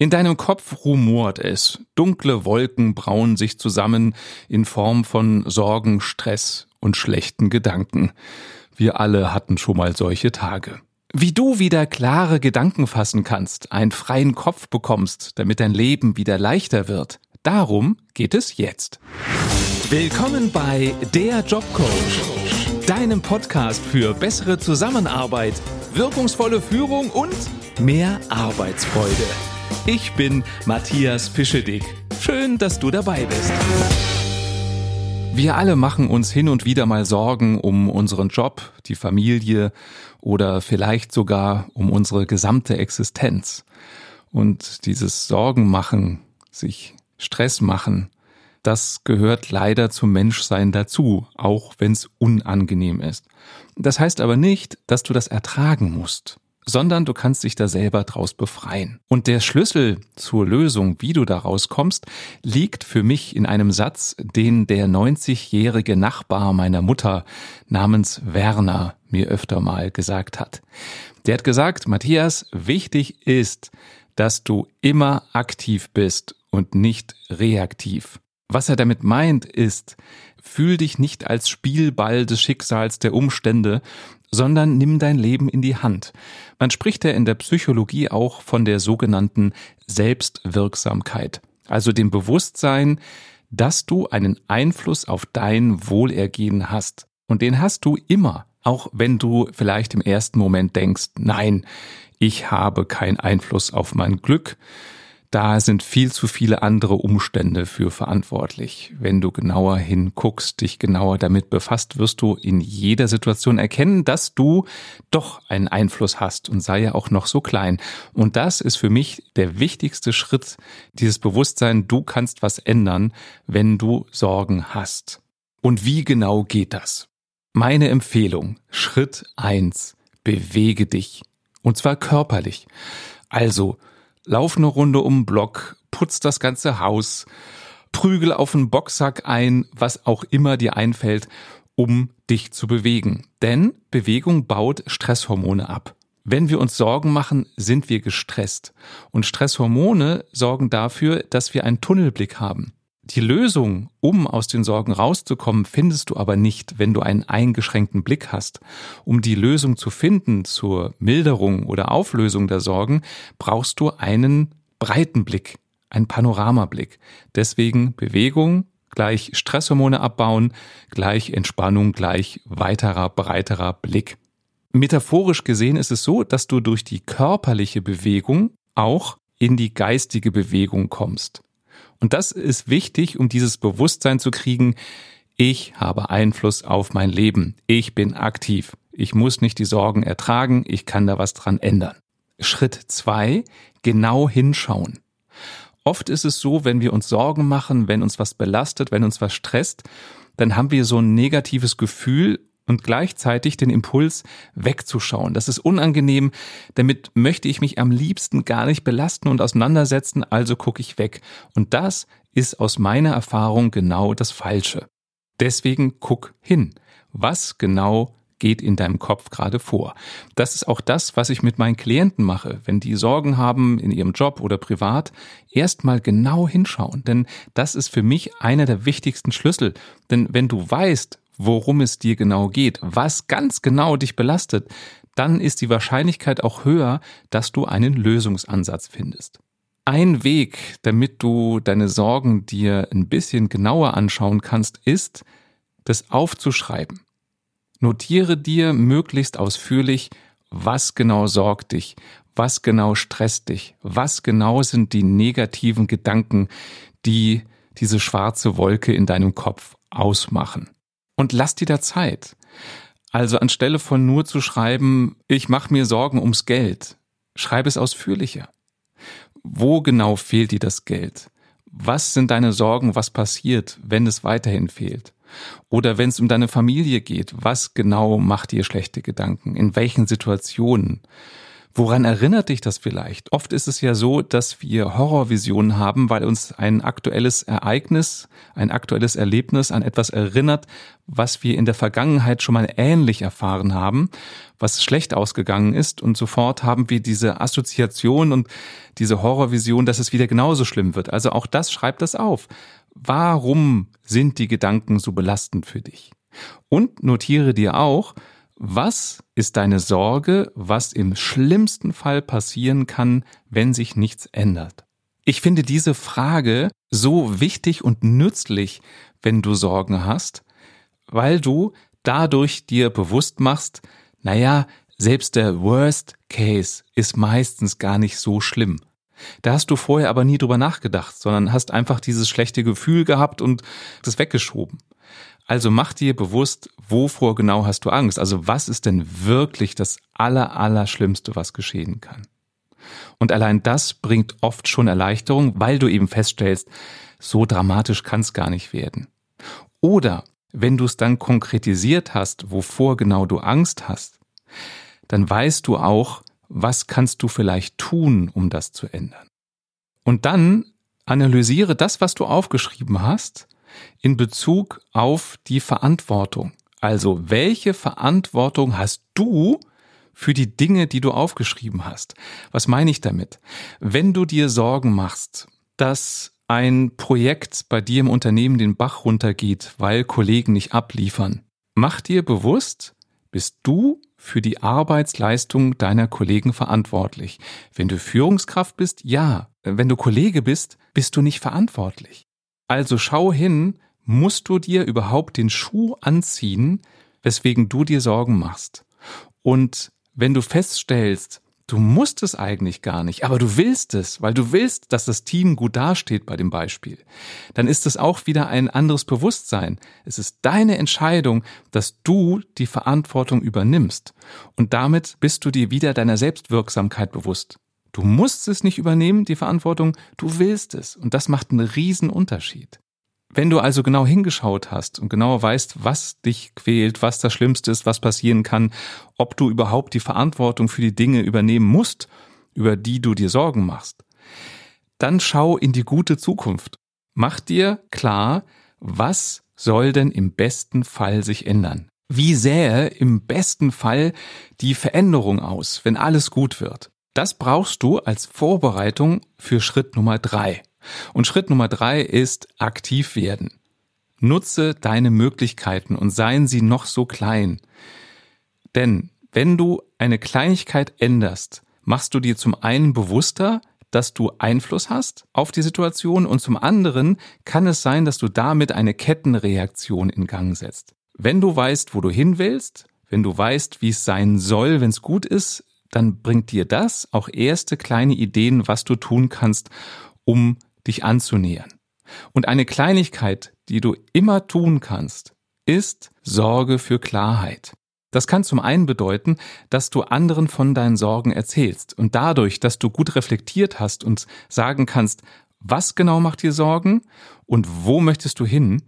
In deinem Kopf rumort es, dunkle Wolken brauen sich zusammen in Form von Sorgen, Stress und schlechten Gedanken. Wir alle hatten schon mal solche Tage. Wie du wieder klare Gedanken fassen kannst, einen freien Kopf bekommst, damit dein Leben wieder leichter wird, darum geht es jetzt. Willkommen bei Der Jobcoach, deinem Podcast für bessere Zusammenarbeit, wirkungsvolle Führung und mehr Arbeitsfreude. Ich bin Matthias Fischedick. Schön, dass du dabei bist. Wir alle machen uns hin und wieder mal Sorgen um unseren Job, die Familie oder vielleicht sogar um unsere gesamte Existenz. Und dieses Sorgen machen, sich Stress machen, das gehört leider zum Menschsein dazu, auch wenn es unangenehm ist. Das heißt aber nicht, dass du das ertragen musst sondern du kannst dich da selber draus befreien. Und der Schlüssel zur Lösung, wie du da rauskommst, liegt für mich in einem Satz, den der 90-jährige Nachbar meiner Mutter namens Werner mir öfter mal gesagt hat. Der hat gesagt, Matthias, wichtig ist, dass du immer aktiv bist und nicht reaktiv. Was er damit meint, ist, fühl dich nicht als Spielball des Schicksals der Umstände, sondern nimm dein Leben in die Hand. Man spricht ja in der Psychologie auch von der sogenannten Selbstwirksamkeit, also dem Bewusstsein, dass du einen Einfluss auf dein Wohlergehen hast. Und den hast du immer, auch wenn du vielleicht im ersten Moment denkst, nein, ich habe keinen Einfluss auf mein Glück, da sind viel zu viele andere Umstände für verantwortlich. Wenn du genauer hinguckst, dich genauer damit befasst, wirst du in jeder Situation erkennen, dass du doch einen Einfluss hast und sei ja auch noch so klein. Und das ist für mich der wichtigste Schritt, dieses Bewusstsein, du kannst was ändern, wenn du Sorgen hast. Und wie genau geht das? Meine Empfehlung, Schritt eins: bewege dich. Und zwar körperlich. Also, lauf eine Runde um den Block, putz das ganze Haus, prügel auf den Boxsack ein, was auch immer dir einfällt, um dich zu bewegen. Denn Bewegung baut Stresshormone ab. Wenn wir uns Sorgen machen, sind wir gestresst. Und Stresshormone sorgen dafür, dass wir einen Tunnelblick haben. Die Lösung, um aus den Sorgen rauszukommen, findest du aber nicht, wenn du einen eingeschränkten Blick hast. Um die Lösung zu finden zur Milderung oder Auflösung der Sorgen, brauchst du einen breiten Blick, einen Panoramablick. Deswegen Bewegung gleich Stresshormone abbauen, gleich Entspannung, gleich weiterer, breiterer Blick. Metaphorisch gesehen ist es so, dass du durch die körperliche Bewegung auch in die geistige Bewegung kommst. Und das ist wichtig, um dieses Bewusstsein zu kriegen, ich habe Einfluss auf mein Leben, ich bin aktiv, ich muss nicht die Sorgen ertragen, ich kann da was dran ändern. Schritt zwei, genau hinschauen. Oft ist es so, wenn wir uns Sorgen machen, wenn uns was belastet, wenn uns was stresst, dann haben wir so ein negatives Gefühl und gleichzeitig den Impuls wegzuschauen. Das ist unangenehm, damit möchte ich mich am liebsten gar nicht belasten und auseinandersetzen, also gucke ich weg. Und das ist aus meiner Erfahrung genau das Falsche. Deswegen guck hin. Was genau geht in deinem Kopf gerade vor. Das ist auch das, was ich mit meinen Klienten mache. Wenn die Sorgen haben in ihrem Job oder privat, erstmal genau hinschauen. Denn das ist für mich einer der wichtigsten Schlüssel. Denn wenn du weißt, worum es dir genau geht, was ganz genau dich belastet, dann ist die Wahrscheinlichkeit auch höher, dass du einen Lösungsansatz findest. Ein Weg, damit du deine Sorgen dir ein bisschen genauer anschauen kannst, ist, das aufzuschreiben. Notiere dir möglichst ausführlich, was genau sorgt dich, was genau stresst dich, was genau sind die negativen Gedanken, die diese schwarze Wolke in deinem Kopf ausmachen. Und lass dir da Zeit. Also anstelle von nur zu schreiben, ich mache mir Sorgen ums Geld, schreib es ausführlicher. Wo genau fehlt dir das Geld? Was sind deine Sorgen, was passiert, wenn es weiterhin fehlt? Oder wenn es um deine Familie geht, was genau macht dir schlechte Gedanken? In welchen Situationen? Woran erinnert dich das vielleicht? Oft ist es ja so, dass wir Horrorvisionen haben, weil uns ein aktuelles Ereignis, ein aktuelles Erlebnis an etwas erinnert, was wir in der Vergangenheit schon mal ähnlich erfahren haben, was schlecht ausgegangen ist und sofort haben wir diese Assoziation und diese Horrorvision, dass es wieder genauso schlimm wird. Also auch das schreibt das auf. Warum sind die Gedanken so belastend für dich? Und notiere dir auch, was ist deine Sorge, was im schlimmsten Fall passieren kann, wenn sich nichts ändert? Ich finde diese Frage so wichtig und nützlich, wenn du Sorgen hast, weil du dadurch dir bewusst machst, naja, selbst der Worst Case ist meistens gar nicht so schlimm. Da hast du vorher aber nie drüber nachgedacht, sondern hast einfach dieses schlechte Gefühl gehabt und das weggeschoben. Also mach dir bewusst, wovor genau hast du Angst? Also was ist denn wirklich das aller, aller Schlimmste, was geschehen kann? Und allein das bringt oft schon Erleichterung, weil du eben feststellst, so dramatisch kann es gar nicht werden. Oder wenn du es dann konkretisiert hast, wovor genau du Angst hast, dann weißt du auch, was kannst du vielleicht tun, um das zu ändern. Und dann analysiere das, was du aufgeschrieben hast in Bezug auf die Verantwortung. Also welche Verantwortung hast du für die Dinge, die du aufgeschrieben hast? Was meine ich damit? Wenn du dir Sorgen machst, dass ein Projekt bei dir im Unternehmen den Bach runtergeht, weil Kollegen nicht abliefern, mach dir bewusst, bist du für die Arbeitsleistung deiner Kollegen verantwortlich. Wenn du Führungskraft bist, ja. Wenn du Kollege bist, bist du nicht verantwortlich. Also schau hin, musst du dir überhaupt den Schuh anziehen, weswegen du dir Sorgen machst. Und wenn du feststellst, du musst es eigentlich gar nicht, aber du willst es, weil du willst, dass das Team gut dasteht bei dem Beispiel, dann ist es auch wieder ein anderes Bewusstsein. Es ist deine Entscheidung, dass du die Verantwortung übernimmst. Und damit bist du dir wieder deiner Selbstwirksamkeit bewusst. Du musst es nicht übernehmen, die Verantwortung, du willst es. Und das macht einen riesen Unterschied. Wenn du also genau hingeschaut hast und genau weißt, was dich quält, was das Schlimmste ist, was passieren kann, ob du überhaupt die Verantwortung für die Dinge übernehmen musst, über die du dir Sorgen machst, dann schau in die gute Zukunft. Mach dir klar, was soll denn im besten Fall sich ändern? Wie sähe im besten Fall die Veränderung aus, wenn alles gut wird? Das brauchst du als Vorbereitung für Schritt Nummer drei. Und Schritt Nummer drei ist aktiv werden. Nutze deine Möglichkeiten und seien sie noch so klein. Denn wenn du eine Kleinigkeit änderst, machst du dir zum einen bewusster, dass du Einfluss hast auf die Situation und zum anderen kann es sein, dass du damit eine Kettenreaktion in Gang setzt. Wenn du weißt, wo du hin willst, wenn du weißt, wie es sein soll, wenn es gut ist, dann bringt dir das auch erste kleine Ideen, was du tun kannst, um dich anzunähern. Und eine Kleinigkeit, die du immer tun kannst, ist Sorge für Klarheit. Das kann zum einen bedeuten, dass du anderen von deinen Sorgen erzählst und dadurch, dass du gut reflektiert hast und sagen kannst, was genau macht dir Sorgen und wo möchtest du hin,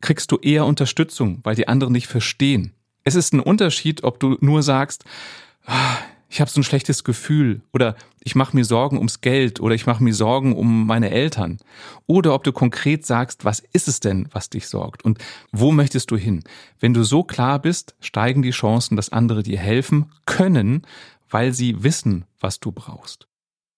kriegst du eher Unterstützung, weil die anderen dich verstehen. Es ist ein Unterschied, ob du nur sagst, ah, ich habe so ein schlechtes Gefühl oder ich mache mir Sorgen ums Geld oder ich mache mir Sorgen um meine Eltern. Oder ob du konkret sagst, was ist es denn, was dich sorgt und wo möchtest du hin? Wenn du so klar bist, steigen die Chancen, dass andere dir helfen können, weil sie wissen, was du brauchst.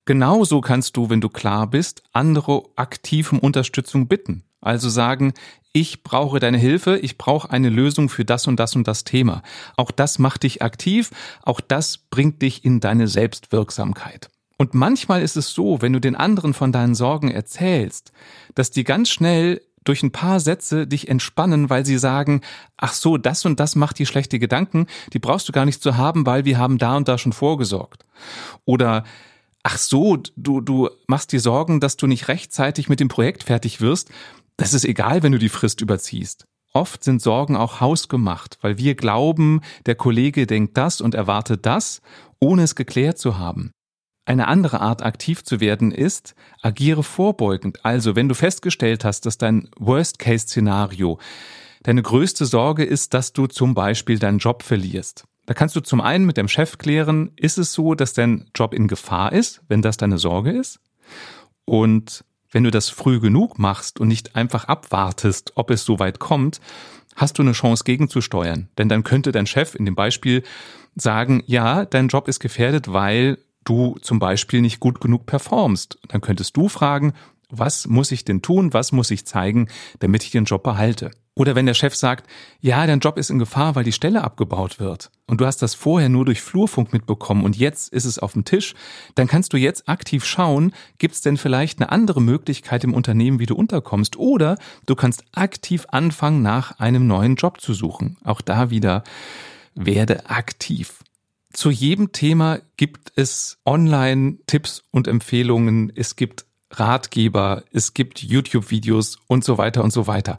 Genauso kannst du, wenn du klar bist, andere aktiv um Unterstützung bitten. Also sagen, ich brauche deine Hilfe, ich brauche eine Lösung für das und das und das Thema. Auch das macht dich aktiv, auch das bringt dich in deine Selbstwirksamkeit. Und manchmal ist es so, wenn du den anderen von deinen Sorgen erzählst, dass die ganz schnell durch ein paar Sätze dich entspannen, weil sie sagen, ach so, das und das macht die schlechte Gedanken, die brauchst du gar nicht zu haben, weil wir haben da und da schon vorgesorgt. Oder ach so, du, du machst dir Sorgen, dass du nicht rechtzeitig mit dem Projekt fertig wirst, das ist egal, wenn du die Frist überziehst. Oft sind Sorgen auch hausgemacht, weil wir glauben, der Kollege denkt das und erwartet das, ohne es geklärt zu haben. Eine andere Art aktiv zu werden ist, agiere vorbeugend. Also, wenn du festgestellt hast, dass dein Worst-Case-Szenario deine größte Sorge ist, dass du zum Beispiel deinen Job verlierst, Da kannst du zum einen mit dem Chef klären, ist es so, dass dein Job in Gefahr ist, wenn das deine Sorge ist? Und wenn du das früh genug machst und nicht einfach abwartest, ob es so weit kommt, hast du eine Chance gegenzusteuern. Denn dann könnte dein Chef in dem Beispiel sagen, ja, dein Job ist gefährdet, weil du zum Beispiel nicht gut genug performst. Dann könntest du fragen, was muss ich denn tun, was muss ich zeigen, damit ich den Job behalte? Oder wenn der Chef sagt, ja, dein Job ist in Gefahr, weil die Stelle abgebaut wird und du hast das vorher nur durch Flurfunk mitbekommen und jetzt ist es auf dem Tisch, dann kannst du jetzt aktiv schauen, gibt es denn vielleicht eine andere Möglichkeit im Unternehmen, wie du unterkommst oder du kannst aktiv anfangen, nach einem neuen Job zu suchen. Auch da wieder, werde aktiv. Zu jedem Thema gibt es Online-Tipps und Empfehlungen, es gibt Ratgeber, es gibt YouTube-Videos und so weiter und so weiter.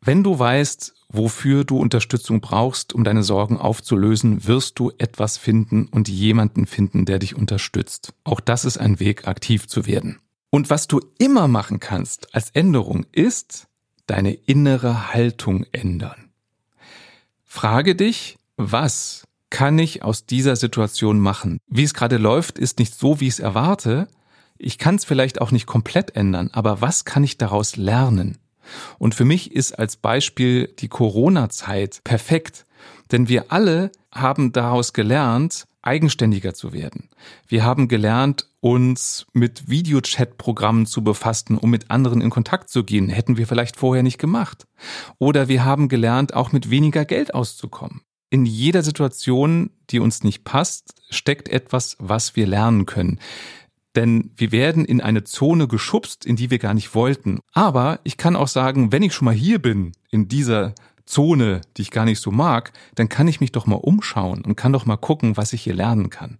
Wenn du weißt, wofür du Unterstützung brauchst, um deine Sorgen aufzulösen, wirst du etwas finden und jemanden finden, der dich unterstützt. Auch das ist ein Weg, aktiv zu werden. Und was du immer machen kannst als Änderung ist, deine innere Haltung ändern. Frage dich, was kann ich aus dieser Situation machen? Wie es gerade läuft, ist nicht so, wie ich es erwarte. Ich kann es vielleicht auch nicht komplett ändern, aber was kann ich daraus lernen? Und für mich ist als Beispiel die Corona-Zeit perfekt, denn wir alle haben daraus gelernt, eigenständiger zu werden. Wir haben gelernt, uns mit Videochat-Programmen zu befassen, um mit anderen in Kontakt zu gehen. Hätten wir vielleicht vorher nicht gemacht. Oder wir haben gelernt, auch mit weniger Geld auszukommen. In jeder Situation, die uns nicht passt, steckt etwas, was wir lernen können. Denn wir werden in eine Zone geschubst, in die wir gar nicht wollten. Aber ich kann auch sagen, wenn ich schon mal hier bin, in dieser Zone, die ich gar nicht so mag, dann kann ich mich doch mal umschauen und kann doch mal gucken, was ich hier lernen kann.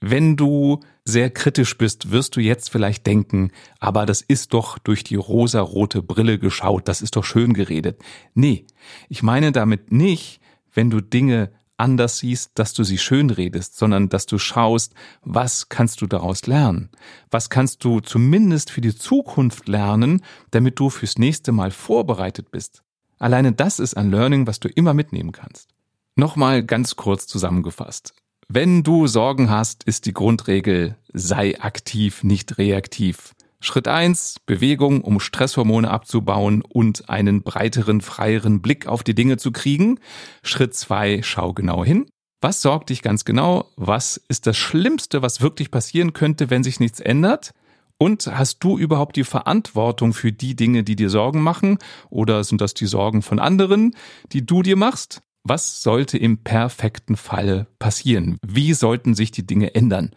Wenn du sehr kritisch bist, wirst du jetzt vielleicht denken, aber das ist doch durch die rosarote Brille geschaut, das ist doch schön geredet. Nee, ich meine damit nicht, wenn du Dinge anders siehst, dass du sie schön redest, sondern dass du schaust, was kannst du daraus lernen? Was kannst du zumindest für die Zukunft lernen, damit du fürs nächste Mal vorbereitet bist? Alleine das ist ein Learning, was du immer mitnehmen kannst. Nochmal ganz kurz zusammengefasst. Wenn du Sorgen hast, ist die Grundregel, sei aktiv, nicht reaktiv. Schritt eins: Bewegung, um Stresshormone abzubauen und einen breiteren, freieren Blick auf die Dinge zu kriegen. Schritt zwei: schau genau hin. Was sorgt dich ganz genau? Was ist das Schlimmste, was wirklich passieren könnte, wenn sich nichts ändert? Und hast du überhaupt die Verantwortung für die Dinge, die dir Sorgen machen? Oder sind das die Sorgen von anderen, die du dir machst? Was sollte im perfekten Falle passieren? Wie sollten sich die Dinge ändern?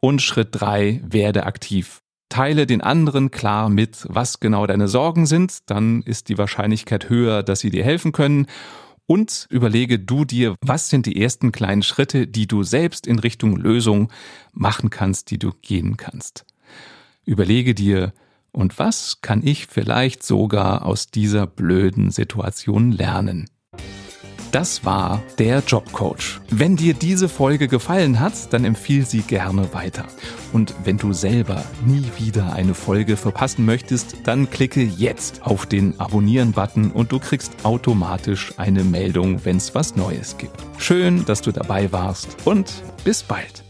Und Schritt drei: werde aktiv. Teile den anderen klar mit, was genau deine Sorgen sind, dann ist die Wahrscheinlichkeit höher, dass sie dir helfen können. Und überlege du dir, was sind die ersten kleinen Schritte, die du selbst in Richtung Lösung machen kannst, die du gehen kannst. Überlege dir, und was kann ich vielleicht sogar aus dieser blöden Situation lernen? Das war der Jobcoach. Wenn dir diese Folge gefallen hat, dann empfiehl sie gerne weiter. Und wenn du selber nie wieder eine Folge verpassen möchtest, dann klicke jetzt auf den Abonnieren-Button und du kriegst automatisch eine Meldung, wenn es was Neues gibt. Schön, dass du dabei warst und bis bald.